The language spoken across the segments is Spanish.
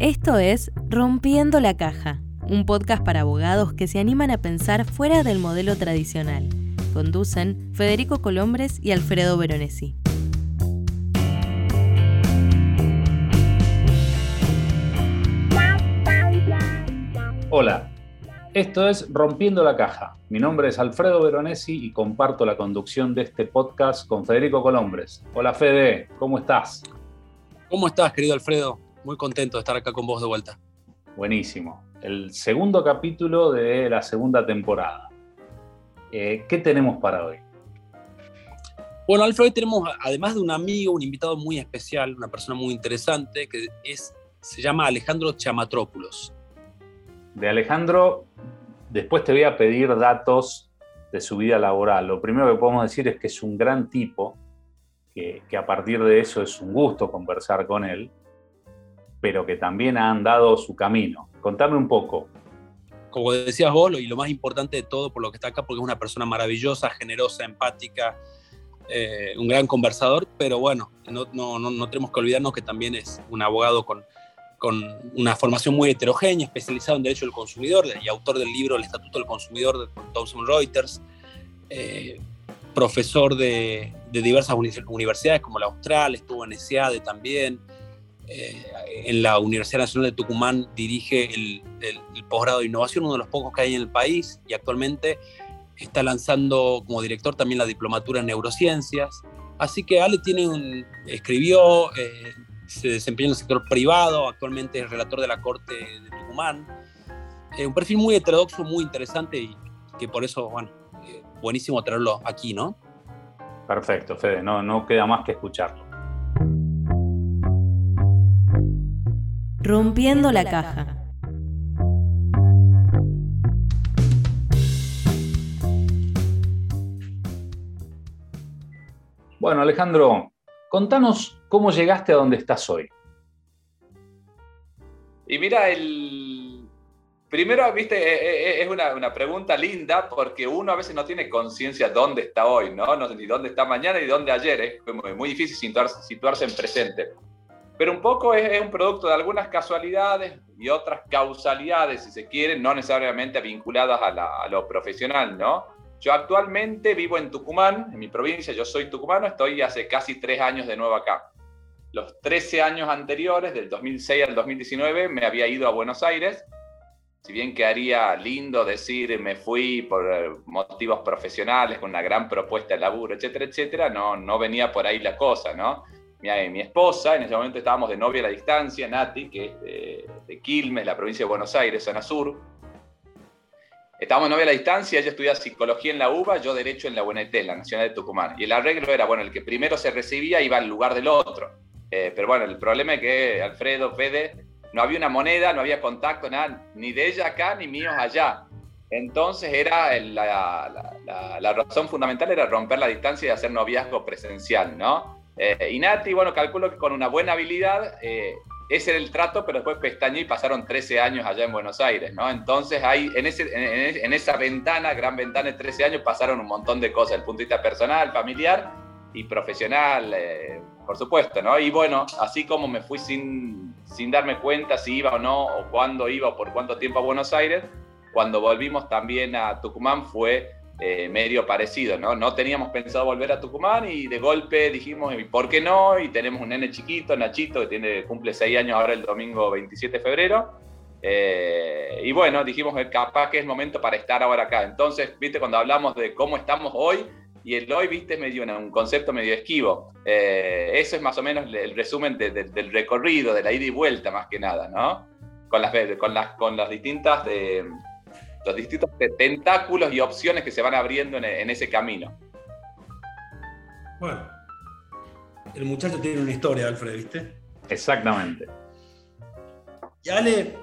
Esto es Rompiendo la Caja, un podcast para abogados que se animan a pensar fuera del modelo tradicional. Conducen Federico Colombres y Alfredo Veronesi. Hola, esto es Rompiendo la Caja. Mi nombre es Alfredo Veronesi y comparto la conducción de este podcast con Federico Colombres. Hola Fede, ¿cómo estás? ¿Cómo estás, querido Alfredo? Muy contento de estar acá con vos de vuelta. Buenísimo. El segundo capítulo de la segunda temporada. Eh, ¿Qué tenemos para hoy? Bueno, Alfredo, hoy tenemos, además de un amigo, un invitado muy especial, una persona muy interesante, que es, se llama Alejandro Chamatrópulos. De Alejandro, después te voy a pedir datos de su vida laboral. Lo primero que podemos decir es que es un gran tipo, que, que a partir de eso es un gusto conversar con él pero que también ha andado su camino. Contame un poco. Como decías vos, y lo más importante de todo por lo que está acá, porque es una persona maravillosa, generosa, empática, eh, un gran conversador, pero bueno, no, no, no, tenemos que olvidarnos que también es un abogado con, con una formación muy heterogénea, especializado en Derecho del Consumidor y autor del libro El Estatuto del Consumidor de Thomson Reuters, eh, profesor de, de, diversas universidades como la Austral, estuvo en SEADE también, eh, en la Universidad Nacional de Tucumán dirige el, posgrado de innovación, uno de los pocos que hay en el país, y actualmente está lanzando como director también la diplomatura en neurociencias. Así que Ale tiene un, escribió, eh, se desempeña en el sector privado, actualmente es relator de la Corte de Tucumán. Eh, un perfil muy heterodoxo, muy interesante y que por eso, bueno, buenísimo tenerlo aquí, ¿no? Perfecto, Fede, no, no queda más que escucharlo. Rompiendo la caja. Bueno, Alejandro, contanos cómo llegaste a donde estás hoy. Y mira, el primero, viste, e, e, e, es una, pregunta linda porque uno a veces no tiene conciencia dónde está hoy, ¿no? No ni dónde está mañana ni dónde ayer. Es muy difícil situarse, situarse en presente pero un poco es, un producto de algunas casualidades y otras causalidades, si se quieren, no necesariamente vinculadas a, lo profesional, ¿no? Yo actualmente vivo en Tucumán, en mi provincia, yo soy tucumano, estoy hace casi tres años de nuevo acá. Los 13 años anteriores, del 2006 al 2019, me había ido a Buenos Aires. Si bien quedaría lindo decir me fui por eh, motivos profesionales, con una gran propuesta de laburo, etcétera, etcétera, no, no venía por ahí la cosa, ¿no? Mi, esposa, en ese momento estábamos de novia a la distancia, Nati, que es de, Quilmes, la provincia de Buenos Aires, zona sur. Estábamos de novia a la distancia, ella estudiaba psicología en la UBA, yo derecho en la UNT, la Nacional de Tucumán. Y el arreglo era, bueno, el que primero se recibía iba al lugar del otro. Eh, pero bueno, el problema es que Alfredo, Fede, no había una moneda, no había contacto, nada, ni de ella acá, ni míos allá. Entonces era la, la razón fundamental era romper la distancia y hacer noviazgo presencial, ¿no? Eh, y Nati, bueno, calculo que con una buena habilidad, eh, ese era el trato, pero después pestañé y pasaron 13 años allá en Buenos Aires, ¿no? Entonces ahí, en, ese, en, esa ventana, gran ventana de 13 años, pasaron un montón de cosas, el punto de vista personal, familiar y profesional, eh, por supuesto, ¿no? Y bueno, así como me fui sin, sin darme cuenta si iba o no, o cuándo iba o por cuánto tiempo a Buenos Aires, cuando volvimos también a Tucumán fue eh, medio parecido, ¿no? No teníamos pensado volver a Tucumán y de golpe dijimos, ¿por qué no? Y tenemos un nene chiquito, Nachito, que tiene, cumple seis años ahora el domingo 27 de febrero. Eh, y bueno, dijimos, capaz que es momento para estar ahora acá. Entonces, viste, cuando hablamos de cómo estamos hoy, y el hoy, viste, es medio un concepto medio esquivo. Eh, eso es más o menos el resumen del recorrido, de la ida y vuelta, más que nada, ¿no? Con las, con las, con las distintas de, los distintos tentáculos y opciones que se van abriendo en, ese camino. Bueno, el muchacho tiene una historia, Alfred, ¿viste? Exactamente. Y Ale,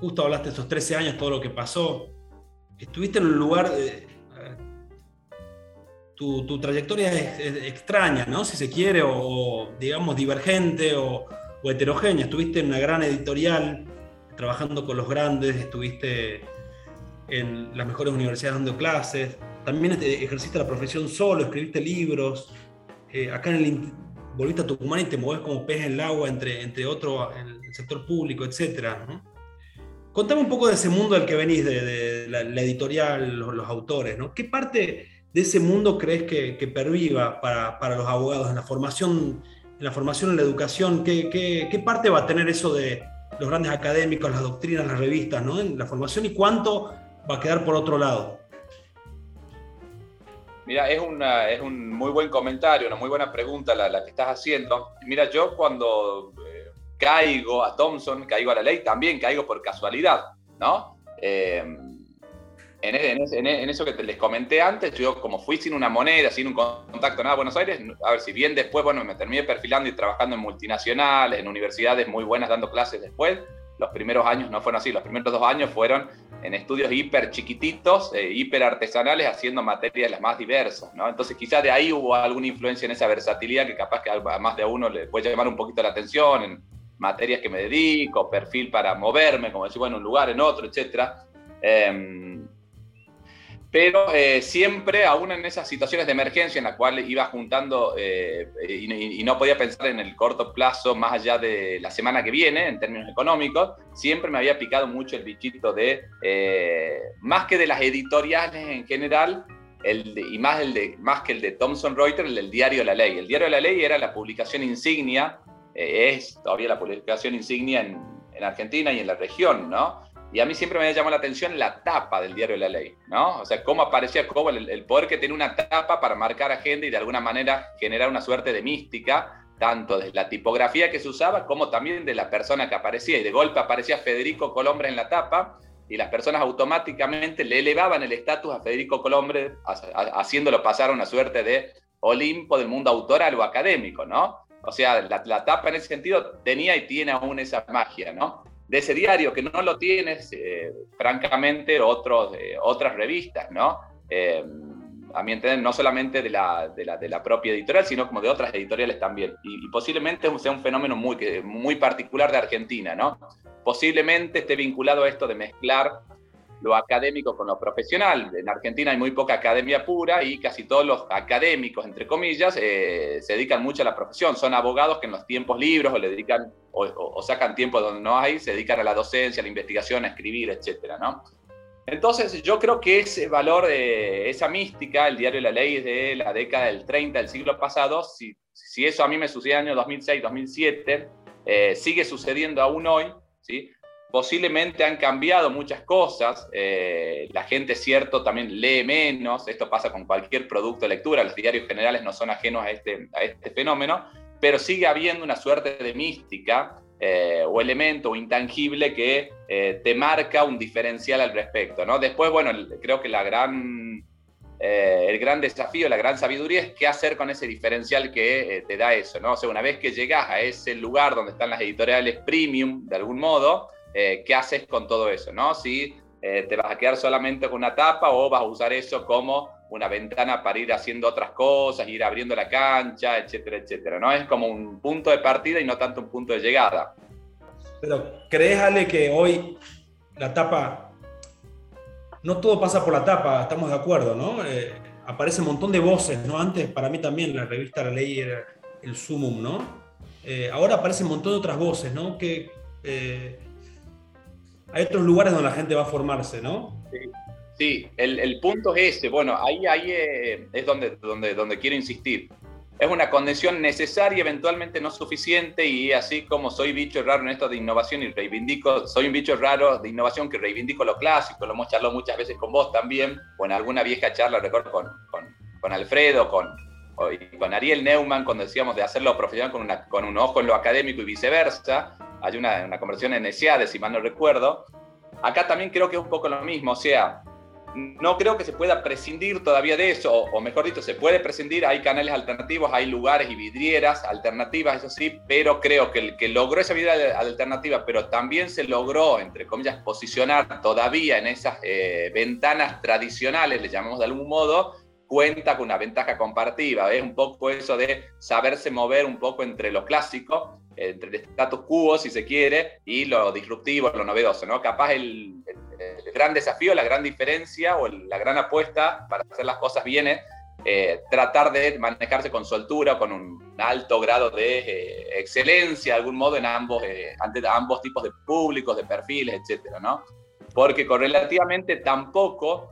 justo hablaste de esos 13 años, todo lo que pasó. Estuviste en un lugar. Eh, tu, trayectoria es, extraña, ¿no? Si se quiere, o, digamos divergente o, o, heterogénea. Estuviste en una gran editorial, trabajando con los grandes, estuviste en las mejores universidades dando clases, también ejerciste la profesión solo, escribiste libros, eh, acá en el, volviste a Tucumán y te mueves como pez en el agua entre, entre otro, en el sector público, etc. Contame un poco de ese mundo del que venís, de, la, editorial, los, autores, ¿no? ¿Qué parte de ese mundo crees que, que perviva para, para, los abogados en la formación, en la formación en la educación? ¿Qué, qué, qué parte va a tener eso de los grandes académicos, las doctrinas, las revistas, ¿no? En la formación y cuánto va a quedar por otro lado? Mira, es, una, es un muy buen comentario, una muy buena pregunta la, que estás haciendo. Mira, yo cuando eh, caigo a Thompson, caigo a la ley, también caigo por casualidad, ¿no? Eh, en, en, en, eso que te les comenté antes, yo como fui sin una moneda, sin un contacto nada a Buenos Aires, a ver si bien después, bueno, me terminé perfilando y trabajando en multinacionales, en universidades muy buenas dando clases después, los primeros años no fueron así, los primeros dos años fueron en estudios hiper chiquititos, eh, hiper artesanales, haciendo materias las más diversas, ¿no? Entonces quizás de ahí hubo alguna influencia en esa versatilidad que capaz que a más de uno le puede llamar un poquito la atención, en materias que me dedico, perfil para moverme, como decir, bueno, un lugar, en otro, etc. Pero eh, siempre, aún en esas situaciones de emergencia en las cuales iba juntando eh, y, no podía pensar en el corto plazo más allá de la semana que viene, en términos económicos, siempre me había picado mucho el bichito de, eh, más que de las editoriales en general, el y más, el de, más que el de Thomson Reuters, el del Diario de la Ley. El Diario de la Ley era la publicación insignia, es todavía la publicación insignia en, en Argentina y en la región, ¿no? Y a mí siempre me llamó la atención la tapa del diario de la ley, ¿no? O sea, cómo aparecía cómo el, poder que tiene una tapa para marcar agenda y de alguna manera generar una suerte de mística, tanto de la tipografía que se usaba como también de la persona que aparecía. Y de golpe aparecía Federico Colombre en la tapa y las personas automáticamente le elevaban el estatus a Federico Colombre, haciéndolo pasar a una suerte de Olimpo del mundo autoral o académico, ¿no? O sea, la, la tapa en ese sentido tenía y tiene aún esa magia, ¿no? De ese diario, que no lo tienes, eh, francamente, otros, eh, otras revistas, ¿no? Eh, a mi entender, no solamente de la, de, la, de la, propia editorial, sino como de otras editoriales también. Y, posiblemente sea un fenómeno muy, muy particular de Argentina, ¿no? Posiblemente esté vinculado a esto de mezclar lo académico con lo profesional. En Argentina hay muy poca academia pura y casi todos los académicos, entre comillas, eh, se dedican mucho a la profesión. Son abogados que en los tiempos libres o le dedican o, sacan tiempo donde no hay, se dedican a la docencia, a la investigación, a escribir, etcétera, ¿no? Entonces, yo creo que ese valor, de esa mística, el diario de la ley de la década del 30 del siglo pasado, si, si eso a mí me sucedió en el año 2006, 2007, eh, sigue sucediendo aún hoy, ¿sí? Posiblemente han cambiado muchas cosas, eh, la gente, cierto, también lee menos, esto pasa con cualquier producto de lectura, los diarios generales no son ajenos a este, a este fenómeno, pero sigue habiendo una suerte de mística eh, o elemento intangible que eh, te marca un diferencial al respecto. ¿no? Después, bueno, creo que la gran, el gran desafío, la gran sabiduría es qué hacer con ese diferencial que te da eso. ¿no? O sea, una vez que llegas a ese lugar donde están las editoriales premium, de algún modo, eh, ¿qué haces con todo eso? ¿no? Si eh, te vas a quedar solamente con una tapa o vas a usar eso como una ventana para ir haciendo otras cosas, ir abriendo la cancha, etcétera, etcétera. ¿no? Es como un punto de partida y no tanto un punto de llegada. Pero, ¿crees, Ale, que hoy la tapa, no todo pasa por la tapa, estamos de acuerdo, ¿no? Eh, aparece un montón de voces, ¿no? Antes, para mí también, la revista La Ley era el sumum, ¿no? ahora aparece un montón de otras voces, ¿no? Que, hay otros lugares donde la gente va a formarse, ¿no? Sí, el, punto es ese. Bueno, ahí, ahí eh, es donde, donde, donde quiero insistir. Es una condición necesaria, eventualmente no suficiente, y así como soy bicho raro en esto de innovación y reivindico, soy un bicho raro de innovación que reivindico lo clásico, lo hemos charlado muchas veces con vos también, o en alguna vieja charla, recuerdo, con, con, con Alfredo, con, con Ariel Neumann, cuando decíamos de hacerlo profesional con, una, con un ojo en lo académico y viceversa, hay una, una conversión en ESIADE, si mal no recuerdo. Acá también creo que es un poco lo mismo, o sea, no creo que se pueda prescindir todavía de eso, o, mejor dicho, se puede prescindir, hay canales alternativos, hay lugares y vidrieras alternativas, eso sí, pero creo que el que logró esa vidriera alternativa, pero también se logró, entre comillas, posicionar todavía en esas eh, ventanas tradicionales, le llamamos de algún modo, cuenta con una ventaja compartida. Es un poco eso de saberse mover un poco entre lo clásico, entre el status quo, si se quiere, y lo disruptivo, lo novedoso. ¿no? Capaz el, gran desafío, la gran diferencia o la gran apuesta para hacer las cosas bien es eh, tratar de manejarse con soltura, con un, alto grado de eh, excelencia, de algún modo, en ambos, eh, ante ambos tipos de públicos, de perfiles, etcétera, ¿no? Porque correlativamente tampoco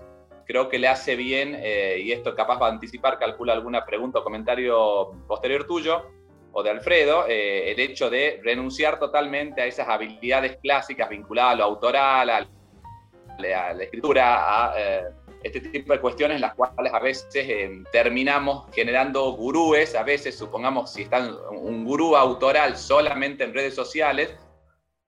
creo que le hace bien, eh, y esto capaz va a anticipar, calcula alguna pregunta o comentario posterior tuyo, o de Alfredo, el hecho de renunciar totalmente a esas habilidades clásicas vinculadas a lo autoral, a la, a la escritura, a este tipo de cuestiones las cuales a veces eh, terminamos generando gurúes, a veces supongamos si está un gurú autoral solamente en redes sociales,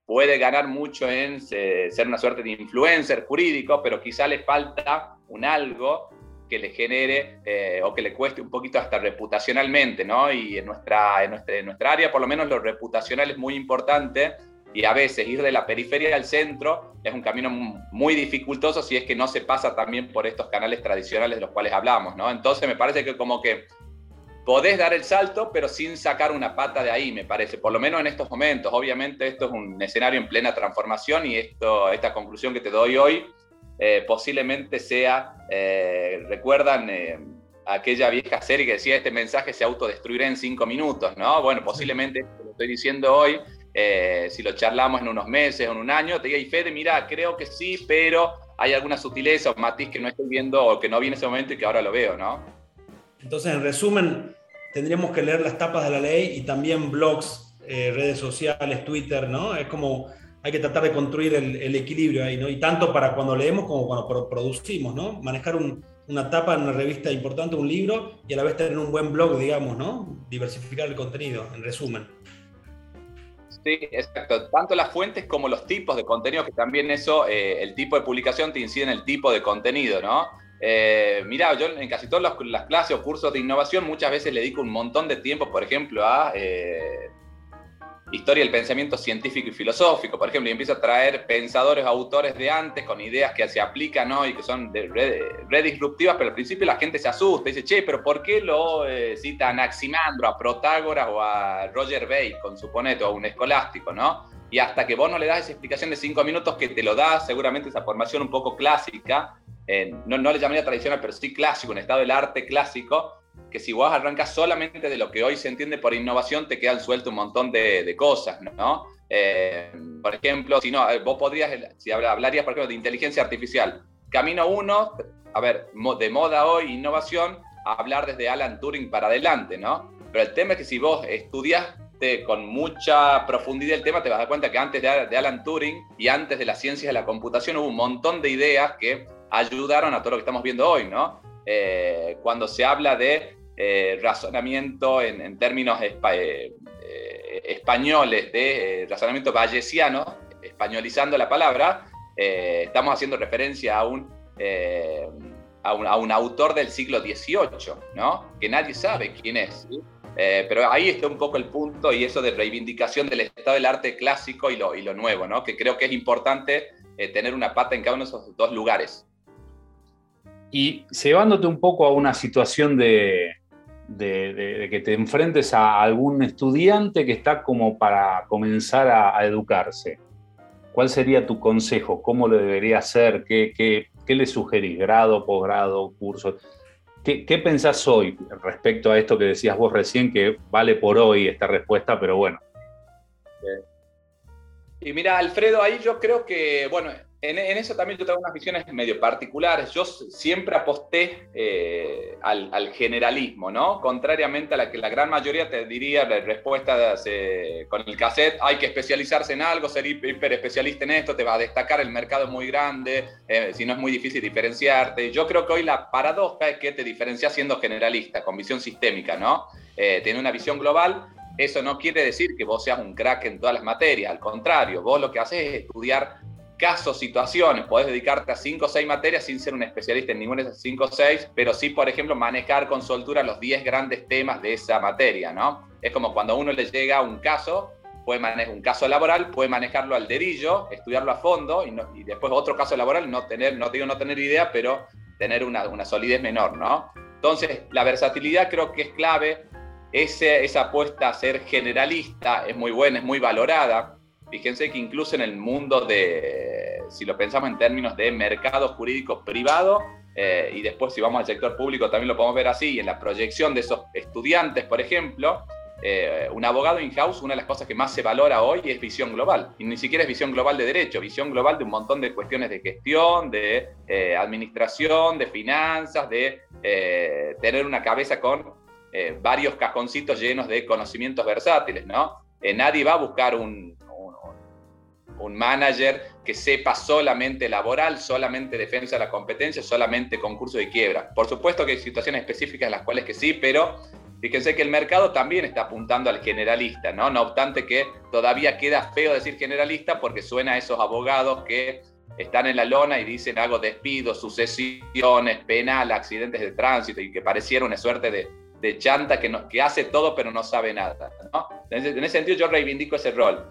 puede ganar mucho en eh, ser una suerte de influencer jurídico, pero quizá le falta un algo que le genere eh, o que le cueste un poquito hasta reputacionalmente, ¿no? Y en nuestra, en nuestra, en nuestra área, por lo menos lo reputacional es muy importante y a veces ir de la periferia al centro es un camino muy dificultoso si es que no se pasa también por estos canales tradicionales de los cuales hablamos, ¿no? Entonces me parece que como que podés dar el salto, pero sin sacar una pata de ahí, me parece, por lo menos en estos momentos. Obviamente esto es un escenario en plena transformación y esto, esta conclusión que te doy hoy eh, posiblemente sea, eh, recuerdan eh, aquella vieja serie que decía este mensaje se autodestruirá en cinco minutos, ¿no? Bueno, posiblemente lo estoy diciendo hoy si lo charlamos en unos meses o en un año, te diga, y Fede, mira, creo que sí, pero hay alguna sutileza o matiz que no estoy viendo o que no vi en ese momento y que ahora lo veo, ¿no? Entonces, en resumen, tendríamos que leer las tapas de la ley y también blogs, eh, redes sociales, Twitter, ¿no? Es como hay que tratar de construir el, equilibrio ahí, ¿no? Y tanto para cuando leemos como cuando producimos, ¿no? Manejar una tapa en una revista importante, un libro, y a la vez tener un buen blog, digamos, ¿no? Diversificar el contenido, en resumen. Sí, exacto. Tanto las fuentes como los tipos de contenido, que también eso, eh, el tipo de publicación te incide en el tipo de contenido, ¿no? Eh, mira, yo en casi todas las clases o cursos de innovación muchas veces le dedico un montón de tiempo, por ejemplo, a eh, historia del pensamiento científico y filosófico, por ejemplo, y empiezo a traer pensadores, autores de antes con ideas que se aplican hoy que son de, re, disruptivas, pero al principio la gente se asusta y dice, che, pero ¿por qué lo eh, cita a Anaximandro, a Protágoras o a Roger Bacon, suponete, o a un escolástico, ¿no? Y hasta que vos no le das esa explicación de cinco minutos que te lo da seguramente esa formación un poco clásica, eh, no, no le llamaría tradicional, pero sí clásico, un estado del arte clásico, que si vos arrancas solamente de lo que hoy se entiende por innovación, te quedan sueltos un montón de, cosas, ¿no? Eh, por ejemplo, si no, eh, vos podrías, si hablarías, por ejemplo, de inteligencia artificial. Camino uno, a ver, de moda hoy, innovación, hablar desde Alan Turing para adelante, ¿no? Pero el tema es que si vos estudiaste con mucha profundidad el tema, te vas a dar cuenta que antes de, Alan Turing y antes de las ciencias de la computación hubo un montón de ideas que ayudaron a todo lo que estamos viendo hoy. Eh, cuando se habla de eh, razonamiento en, términos eh, españoles, de razonamiento bayesiano, españolizando la palabra, estamos haciendo referencia a un, a un, autor del siglo XVIII, ¿no? que nadie sabe quién es. Pero ahí está un poco el punto y eso de reivindicación del estado del arte clásico y lo, y lo nuevo, ¿no? que creo que es importante tener una pata en cada uno de esos dos lugares. Y llevándote un poco a una situación de, que te enfrentes a algún estudiante que está como para comenzar a, educarse, ¿cuál sería tu consejo? ¿Cómo lo debería hacer? ¿Qué, qué, le sugerís? ¿Grado, posgrado, curso? ¿Qué, ¿Qué, pensás hoy respecto a esto que decías vos recién, que vale por hoy esta respuesta, pero bueno? Y mira, Alfredo, ahí yo creo que, bueno, en, eso también yo tengo unas visiones medio particulares. Yo siempre aposté eh, al, generalismo, ¿no? Contrariamente a la que la gran mayoría te diría la respuesta con el cassette, hay que especializarse en algo, ser hiper especialista en esto, te va a destacar, el mercado es muy grande, eh, si no es muy difícil diferenciarte. Yo creo que hoy la paradoja es que te diferencias siendo generalista, con visión sistémica, ¿no? Eh, tiene una visión global. Eso no quiere decir que vos seas un crack en todas las materias, al contrario, vos lo que haces es estudiar casos, situaciones, podés dedicarte a 5 o 6 materias sin ser un especialista en ninguna de esas 5 o 6, pero sí, por ejemplo, manejar con soltura los 10 grandes temas de esa materia, ¿no? Es como cuando a uno le llega un caso, puede manejar un caso laboral, puede manejarlo al dedillo, estudiarlo a fondo y, después otro caso laboral, no tener, no digo no tener idea, pero tener una, una solidez menor, ¿no? Entonces, la versatilidad creo que es clave, Ese, esa apuesta a ser generalista es muy buena, es muy valorada, Fíjense que incluso en el mundo de, si lo pensamos en términos de mercado jurídico privado, eh, y después si vamos al sector público también lo podemos ver así, y en la proyección de esos estudiantes, por ejemplo, eh, un abogado in-house, una de las cosas que más se valora hoy es visión global. Y ni siquiera es visión global de derecho, visión global de un montón de cuestiones de gestión, de eh, administración, de finanzas, de tener una cabeza con varios cajoncitos llenos de conocimientos versátiles, ¿no? nadie va a buscar un, un manager que sepa solamente laboral, solamente defensa de la competencia, solamente concurso de quiebra. Por supuesto que hay situaciones específicas en las cuales que sí, pero Fíjense que el mercado también está apuntando al generalista, ¿no? No obstante que todavía queda feo decir generalista porque suena a esos abogados que están en la lona y dicen hago despidos, sucesiones, penal, accidentes de tránsito y que pareciera una suerte de, de chanta que, no, que hace todo pero no sabe nada, ¿no? En ese, en ese sentido yo reivindico ese rol.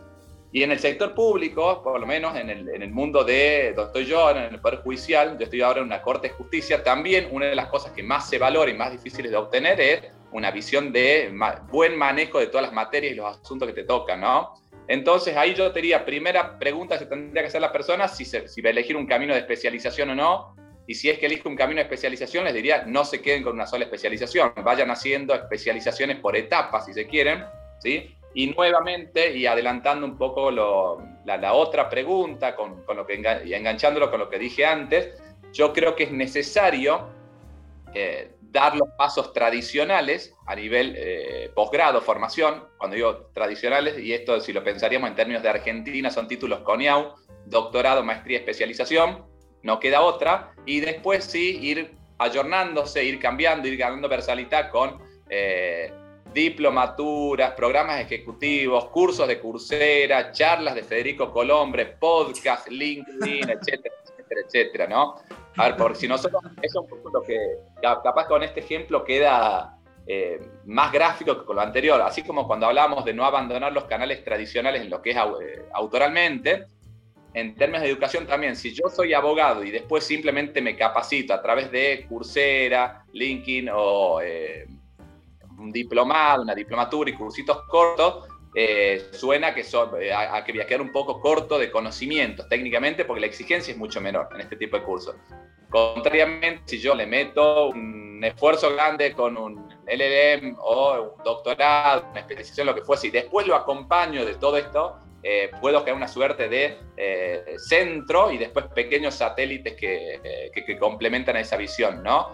Y en el sector público, por lo menos en el, en el, mundo de donde estoy yo, en el Poder Judicial, yo estoy ahora en una Corte de Justicia, también una de las cosas que más se valora y más difíciles de obtener es una visión de buen manejo de todas las materias y los asuntos que te tocan, ¿no? Entonces ahí yo te diría, primera pregunta que tendría que hacer las personas, si, si va a elegir un camino de especialización o no, y si es que elige un camino de especialización, les diría, no se queden con una sola especialización, vayan haciendo especializaciones por etapas, si se quieren, ¿sí? Y nuevamente, y adelantando un poco la, otra pregunta, con, con, lo que, y enganchándolo con lo que dije antes, yo creo que es necesario eh, dar los pasos tradicionales a nivel eh, posgrado, formación, cuando digo tradicionales, y esto si lo pensaríamos en términos de Argentina, son títulos CONIAU, doctorado, maestría, especialización, no queda otra, y después sí ir ayornándose, ir cambiando, ir ganando versalidad con eh, diplomaturas, programas ejecutivos, cursos de Coursera, charlas de Federico Colombre, podcast, LinkedIn, etcétera, etcétera, etcétera, ¿no? A ver, porque si nosotros, eso es un poco lo que, capaz con este ejemplo queda eh, más gráfico que con lo anterior, así como cuando hablamos de no abandonar los canales tradicionales en lo que es eh, autoralmente, en términos de educación también, si yo soy abogado y después simplemente me capacito a través de Coursera, LinkedIn o eh, un diplomado, una diplomatura y cursitos cortos, eh, suena que son, eh, a, que viajar un poco corto de conocimientos técnicamente porque la exigencia es mucho menor en este tipo de cursos. Contrariamente, si yo le meto un esfuerzo grande con un LLM o un doctorado, una especialización, lo que fuese, y después lo acompaño de todo esto, eh, puedo crear una suerte de eh, centro y después pequeños satélites que, eh, que, complementan esa visión, ¿no?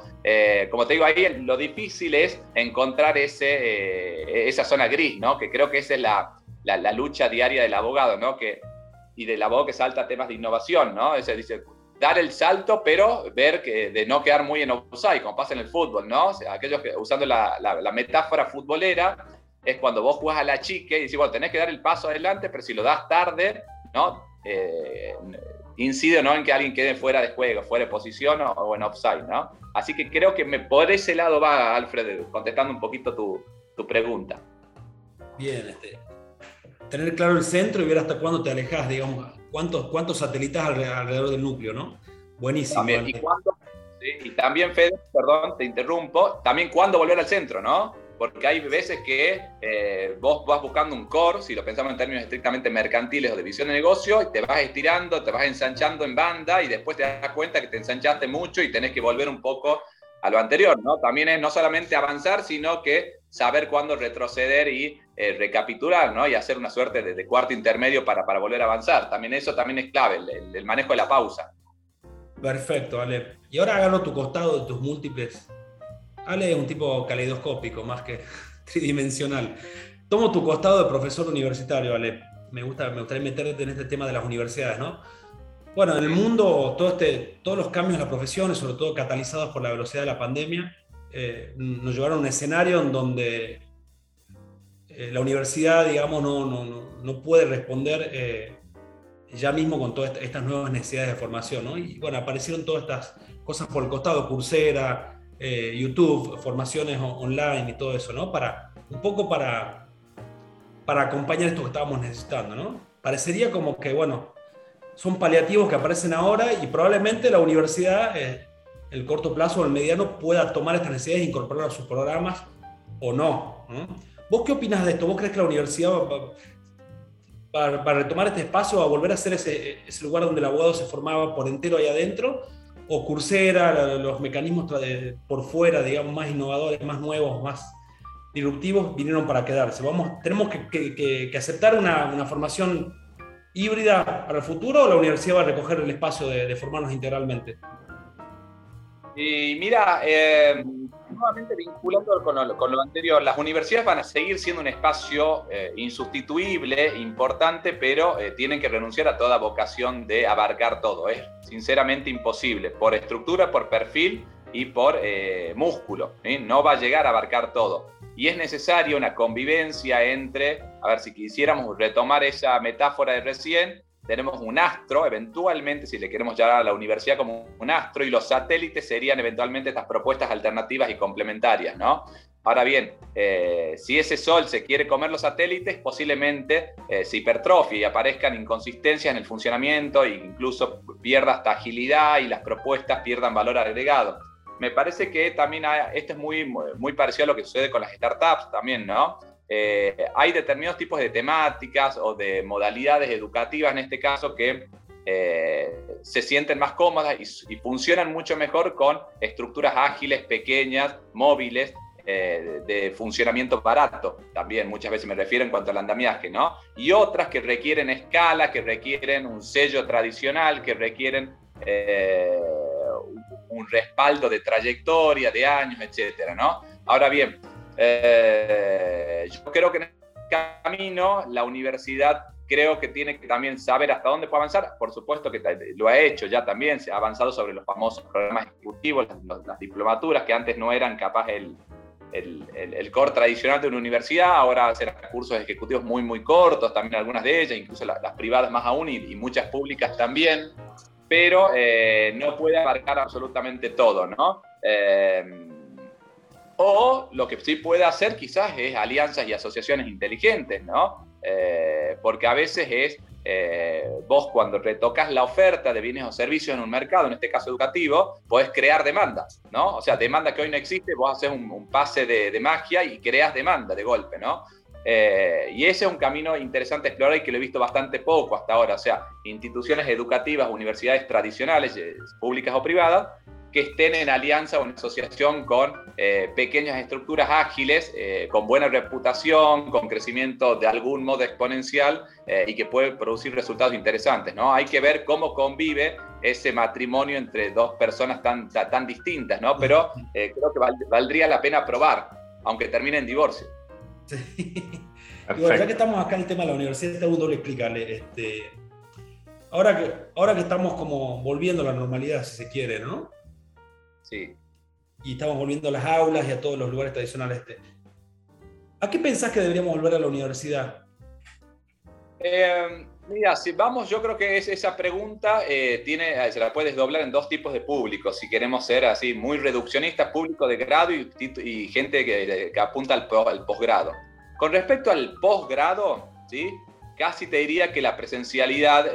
como te digo, ahí lo difícil es encontrar ese, esa zona gris, ¿no? Que creo que esa es la, la, lucha diaria del abogado, ¿no? Que, y del abogado que salta temas de innovación, ¿no? Ese dice, dar el salto, pero ver que de no quedar muy en offside, como pasa en el fútbol, ¿no? O sea, aquellos que, usando la, la metáfora futbolera, es cuando vos jugás a la chique y decís, bueno, tenés que dar el paso adelante, pero si lo das tarde, ¿no? Eh, incide ¿no? en que alguien quede fuera de juego, fuera de posición o, en offside, ¿no? Así que creo que me, por ese lado va, Alfred, contestando un poquito tu, tu pregunta. Bien, este, tener claro el centro y ver hasta cuándo te alejas, digamos, cuántos, cuántos satélites alrededor del núcleo, ¿no? Buenísimo. También, y, y, también, Fede, perdón, te interrumpo, también cuándo volver al centro, ¿no? Porque hay veces que eh, vos vas buscando un core, si lo pensamos en términos estrictamente mercantiles o de visión de negocio, y te vas estirando, te vas ensanchando en banda y después te das cuenta que te ensanchaste mucho y tenés que volver un poco a lo anterior, ¿no? También es no solamente avanzar, sino que saber cuándo retroceder y eh, recapitular, ¿no? Y hacer una suerte de, cuarto intermedio para, para, volver a avanzar. También eso también es clave, el, el manejo de la pausa. Perfecto, Ale. Y ahora hágalo tu costado de tus múltiples Ale es un tipo caleidoscópico más que tridimensional. Tomo tu costado de profesor universitario, Ale. Me, gusta, me gustaría meterte en este tema de las universidades, ¿no? Bueno, en el mundo todo este, todos los cambios en las profesiones, sobre todo catalizados por la velocidad de la pandemia, eh, nos llevaron a un escenario en donde eh, la universidad, digamos, no, no, no puede responder eh, ya mismo con todas estas nuevas necesidades de formación, ¿no? Y bueno, aparecieron todas estas cosas por el costado, Coursera, eh, YouTube, formaciones online y todo eso, ¿no? Para, un poco para, para acompañar esto que estábamos necesitando, ¿no? Parecería como que, bueno, son paliativos que aparecen ahora y probablemente la universidad, eh, el corto plazo o el mediano, pueda tomar estas necesidades e incorporarlas a sus programas o no, ¿Vos qué opinas de esto? ¿Vos crees que la universidad va, va, retomar este espacio, va a volver a ser ese, ese lugar donde el abogado se formaba por entero ahí adentro? O Coursera, los mecanismos por fuera, digamos, más innovadores, más nuevos, más disruptivos vinieron para quedarse. Vamos, tenemos que, aceptar una, formación híbrida para el futuro o la universidad va a recoger el espacio de, formarnos integralmente. Y mira, eh, nuevamente vinculando con lo, anterior, las universidades van a seguir siendo un espacio eh, insustituible, importante, pero eh, tienen que renunciar a toda vocación de abarcar todo. Es sinceramente imposible, por estructura, por perfil y por músculo. No va a llegar a abarcar todo y es necesaria una convivencia entre, a ver, si quisiéramos retomar esa metáfora de recién, tenemos un astro, eventualmente, si le queremos llamar a la universidad como un astro, y los satélites serían eventualmente estas propuestas alternativas y complementarias, ¿no? Ahora bien, eh, si ese sol se quiere comer los satélites, posiblemente eh, se hipertrofie y aparezcan inconsistencias en el funcionamiento e incluso pierda hasta agilidad y las propuestas pierdan valor agregado me parece que también esto es muy, muy parecido a lo que sucede con las startups también, ¿no? Eh, hay determinados tipos de temáticas o de modalidades educativas en este caso que eh, se sienten más cómodas y, funcionan mucho mejor con estructuras ágiles, pequeñas, móviles, eh, de funcionamiento barato, también muchas veces me refiero en cuanto al andamiaje, ¿no? Y otras que requieren escala, que requieren un sello tradicional, que requieren un respaldo de trayectoria, de años, etcétera, ¿no? Ahora bien, eh, yo creo que en el camino la universidad creo que tiene que también saber hasta dónde puede avanzar. Por supuesto que lo ha hecho ya también, se ha avanzado sobre los famosos programas ejecutivos, las, diplomaturas que antes no eran capaz el, el, el, core tradicional de una universidad, ahora hacen cursos ejecutivos muy, muy cortos, también algunas de ellas, incluso las, privadas más aún y, muchas públicas también pero eh, no puede abarcar absolutamente todo, ¿no? Eh, o lo que sí puede hacer quizás es alianzas y asociaciones inteligentes, ¿no? Eh, porque a veces es, vos cuando retocas la oferta de bienes o servicios en un mercado, en este caso educativo, podés crear demandas, ¿no? O sea, demanda que hoy no existe, vos haces un, pase de, de, magia y creas demanda de golpe, ¿no? Eh, y ese es un camino interesante a explorar y que lo he visto bastante poco hasta ahora. O sea, instituciones educativas, universidades tradicionales, eh, públicas o privadas, que estén en alianza o en asociación con eh, pequeñas estructuras ágiles, con buena reputación, con crecimiento de algún modo exponencial y que puede producir resultados interesantes. ¿no? Hay que ver cómo convive ese matrimonio entre dos personas tan, tan, distintas, ¿no? pero creo que valdría la pena probar, aunque termine en divorcio. ya que estamos acá en el tema de la universidad, tengo un doble explicarle. Este, ahora, que, ahora que estamos como volviendo a la normalidad, si se quiere, ¿no? Sí. Y estamos volviendo a las aulas y a todos los lugares tradicionales. Este, ¿A qué pensás que deberíamos volver a la universidad? Eh, mira, si vamos, yo creo que es, esa pregunta eh, tiene, eh, se la puedes doblar en dos tipos de públicos. Si queremos ser así muy reduccionistas, público de grado y, gente que, apunta al, posgrado. Con respecto al posgrado, ¿sí? Casi te diría que la presencialidad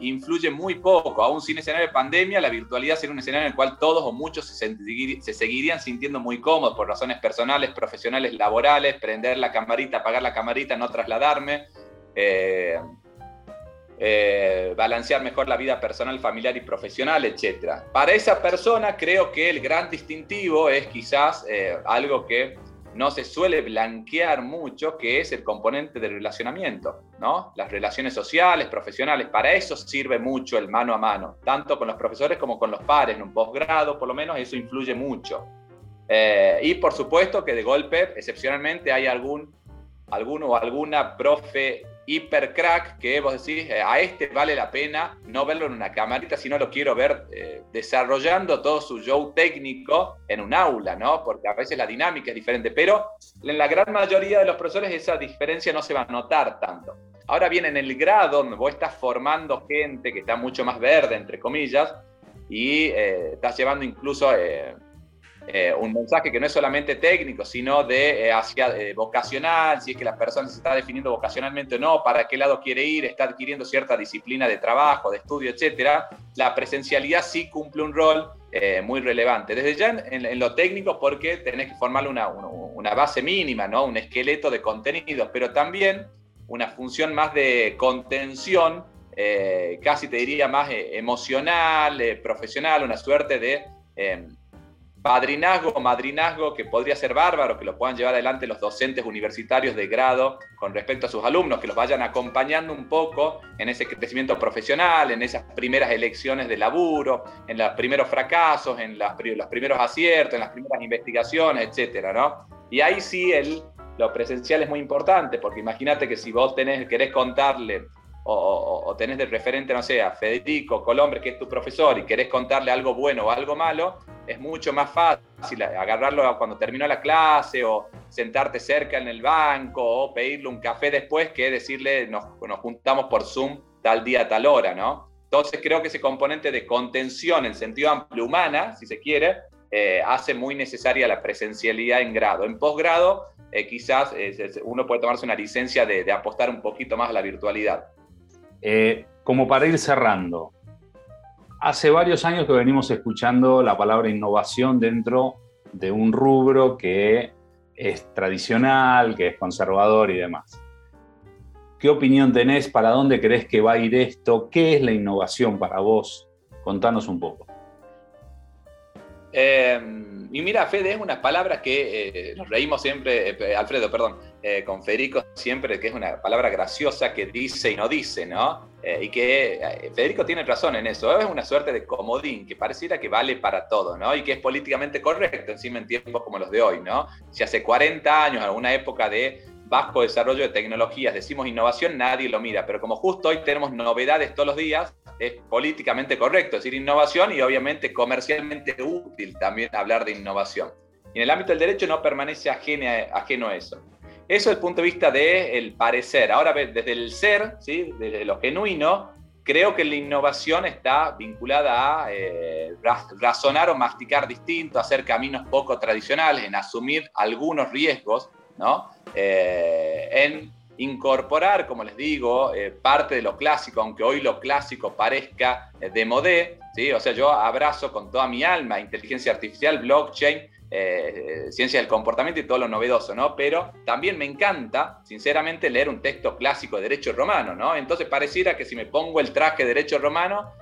influye muy poco. Aún sin escenario de pandemia, la virtualidad sería un escenario en el cual todos o muchos se, se, seguirían sintiendo muy cómodos por razones personales, profesionales, laborales, prender la camarita, apagar la camarita, no trasladarme. Eh, eh, balancear mejor la vida personal, familiar y profesional, etc. Para esa persona creo que el gran distintivo es quizás eh, algo que no se suele blanquear mucho, que es el componente del relacionamiento, ¿no? Las relaciones sociales, profesionales, para eso sirve mucho el mano a mano, tanto con los profesores como con los pares, en un posgrado por lo menos eso influye mucho. y por supuesto que de golpe, excepcionalmente, hay algún, alguno o alguna profe hiper crack que vos decís, eh, a este vale la pena no verlo en una camarita, sino lo quiero ver eh, desarrollando todo su show técnico en un aula, ¿no? Porque a veces la dinámica es diferente, pero en la gran mayoría de los profesores esa diferencia no se va a notar tanto. Ahora bien, en el grado donde vos estás formando gente que está mucho más verde, entre comillas, y eh, estás llevando incluso eh, un mensaje que no es solamente técnico, sino de eh, hacia eh, vocacional, si es que la persona se está definiendo vocacionalmente o no, para qué lado quiere ir, está adquiriendo cierta disciplina de trabajo, de estudio, etcétera, la presencialidad sí cumple un rol muy relevante. Desde ya en, lo técnico, porque tenés que formarle una, una, base mínima, ¿no? un esqueleto de contenidos, pero también una función más de contención, casi te diría más emocional, profesional, una suerte de padrinazgo o madrinazgo que podría ser bárbaro, que lo puedan llevar adelante los docentes universitarios de grado con respecto a sus alumnos, que los vayan acompañando un poco en ese crecimiento profesional, en esas primeras elecciones de laburo, en los primeros fracasos, en los primeros aciertos, en las primeras investigaciones, etcétera, ¿no? Y ahí sí el, lo presencial es muy importante, porque imagínate que si vos tenés, querés contarle o, tenés de referente, no sé, Federico Colombre, que es tu profesor, y querés contarle algo bueno o algo malo, es mucho más fácil agarrarlo cuando terminó la clase o sentarte cerca en el banco o pedirle un café después que decirle nos, nos juntamos por Zoom tal día, tal hora, ¿no? Entonces creo que ese componente de contención en sentido amplio humana, si se quiere, eh, hace muy necesaria la presencialidad en grado. En posgrado, eh, quizás uno puede tomarse una licencia de, de apostar un poquito más a la virtualidad. Eh, como para ir cerrando, hace varios años que venimos escuchando la palabra innovación dentro de un rubro que es tradicional, que es conservador y demás. ¿Qué opinión tenés? ¿Para dónde crees que va a ir esto? ¿Qué es la innovación para vos? Contanos un poco. Eh, y mira, Fede, es una palabra que eh, nos reímos siempre, eh, Alfredo, perdón, con Federico siempre, que es una palabra graciosa que dice y no dice, ¿no? y que Federico tiene razón en eso, es una suerte de comodín que pareciera que vale para todo, ¿no? Y que es políticamente correcto encima en tiempos como los de hoy, ¿no? Si hace 40 años, en alguna época de bajo desarrollo de tecnologías, decimos innovación, nadie lo mira, pero como justo hoy tenemos novedades todos los días, es políticamente correcto decir innovación y obviamente comercialmente útil también hablar de innovación. Y en el ámbito del derecho no permanece ajeno a eso. Eso es el punto de vista del parecer. Ahora, desde el ser, ¿sí? desde lo genuino, creo que la innovación está vinculada a eh, razonar o masticar distinto, hacer caminos poco tradicionales, en asumir algunos riesgos, Eh, en incorporar, como les digo, eh, parte de lo clásico, aunque hoy lo clásico parezca eh, de modé, ¿sí? O sea, yo abrazo con toda mi alma inteligencia artificial, blockchain, ciencia del comportamiento y todo lo novedoso, ¿no? Pero también me encanta, sinceramente, leer un texto clásico de derecho romano, ¿no? Entonces pareciera que si me pongo el traje de derecho romano,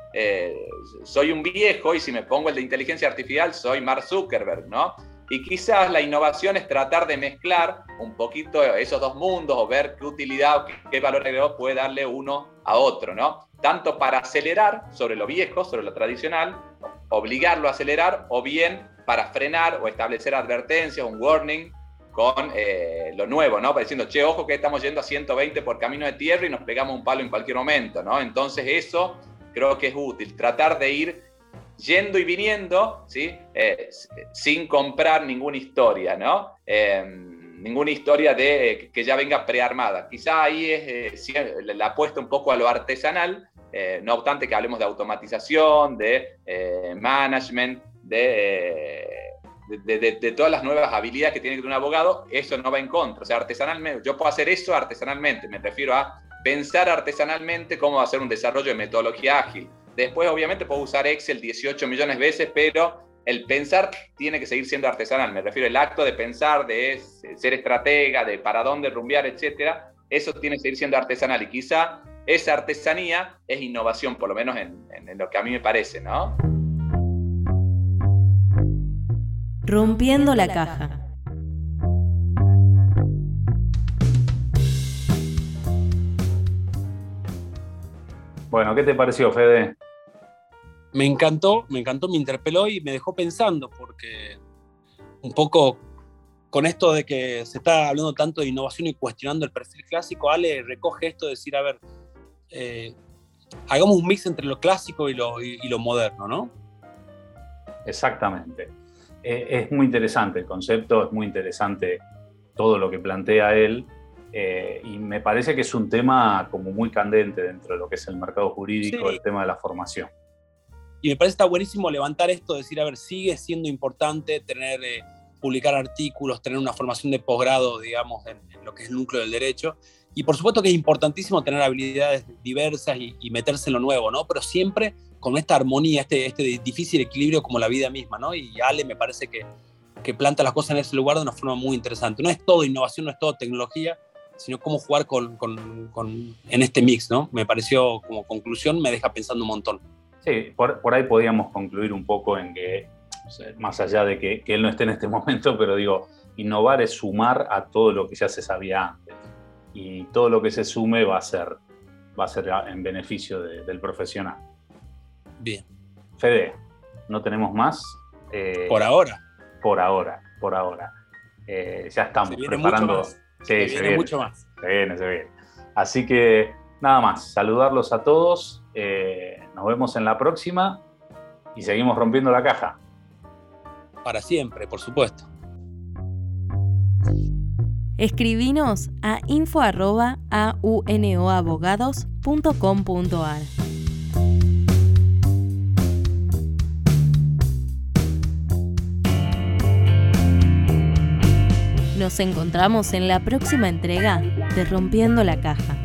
soy un viejo y si me pongo el de inteligencia artificial, soy Mark Zuckerberg, ¿no? Y quizás la innovación es tratar de mezclar un poquito esos dos mundos o ver qué utilidad o qué, valor agregado puede darle uno a otro, ¿no? Tanto para acelerar sobre lo viejo, sobre lo tradicional, obligarlo a acelerar, o bien para frenar o establecer advertencias, un warning con eh, lo nuevo, ¿no? Diciendo, che, ojo que estamos yendo a 120 por camino de tierra y nos pegamos un palo en cualquier momento, ¿no? Entonces eso creo que es útil, tratar de ir yendo y viniendo, ¿sí? Eh, sin comprar ninguna historia, ¿no? Em, ninguna historia de que ya venga prearmada. Quizá ahí es eh, la apuesta un poco a lo artesanal, eh, no obstante que hablemos de automatización, de management, de, de, todas las nuevas habilidades que tiene que tener un abogado, eso no va en contra. O sea, artesanalmente, yo puedo hacer eso artesanalmente, me refiero a pensar artesanalmente cómo hacer un desarrollo de metodología ágil Después, obviamente, puedo usar Excel 18 millones de veces, pero el pensar tiene que seguir siendo artesanal. Me refiero al acto de pensar, de ser estratega, de para dónde rumbear, etcétera. Eso tiene que seguir siendo artesanal. Y quizá esa artesanía es innovación, por lo menos en, en lo que a mí me parece, ¿no? Rompiendo la caja. Bueno, ¿qué te pareció, Fede? Me encantó, me encantó, me interpeló y me dejó pensando, porque un poco con esto de que se está hablando tanto de innovación y cuestionando el perfil clásico, Ale recoge esto de decir, a ver, eh, hagamos un mix entre lo clásico y lo, lo moderno, ¿no? Exactamente. Eh, es muy interesante el concepto, es muy interesante todo lo que plantea él. Eh, y me parece que es un tema como muy candente dentro de lo que es el mercado jurídico, el tema de la formación. Y me parece está buenísimo levantar esto, decir, a ver, sigue siendo importante tener, eh, publicar artículos, tener una formación de posgrado, digamos, en, lo que es el núcleo del derecho. Y por supuesto que es importantísimo tener habilidades diversas y, meterse en lo nuevo, ¿no? Pero siempre con esta armonía, este, este difícil equilibrio como la vida misma, ¿no? Y Ale me parece que, que planta las cosas en ese lugar de una forma muy interesante. No es todo innovación, no es todo tecnología, sino cómo jugar con, con, con, en este mix, ¿no? Me pareció como conclusión, me deja pensando un montón. Sí, por, ahí podríamos concluir un poco en que más allá de que, él no esté en este momento, pero digo, innovar es sumar a todo lo que ya se sabía antes. Y todo lo que se sume va a ser, va a ser en beneficio del profesional. Bien. Fede, ¿no tenemos más? Eh, por ahora. Por ahora, por ahora. Eh, ya estamos preparando. Sí, se, viene, mucho más. Se viene, se viene. Así que nada más, saludarlos a todos. Eh, nos vemos en la próxima y seguimos rompiendo la caja. Para siempre, por supuesto. Escribinos a info.aunoabogados.com.ar. Nos encontramos en la próxima entrega de Rompiendo la Caja.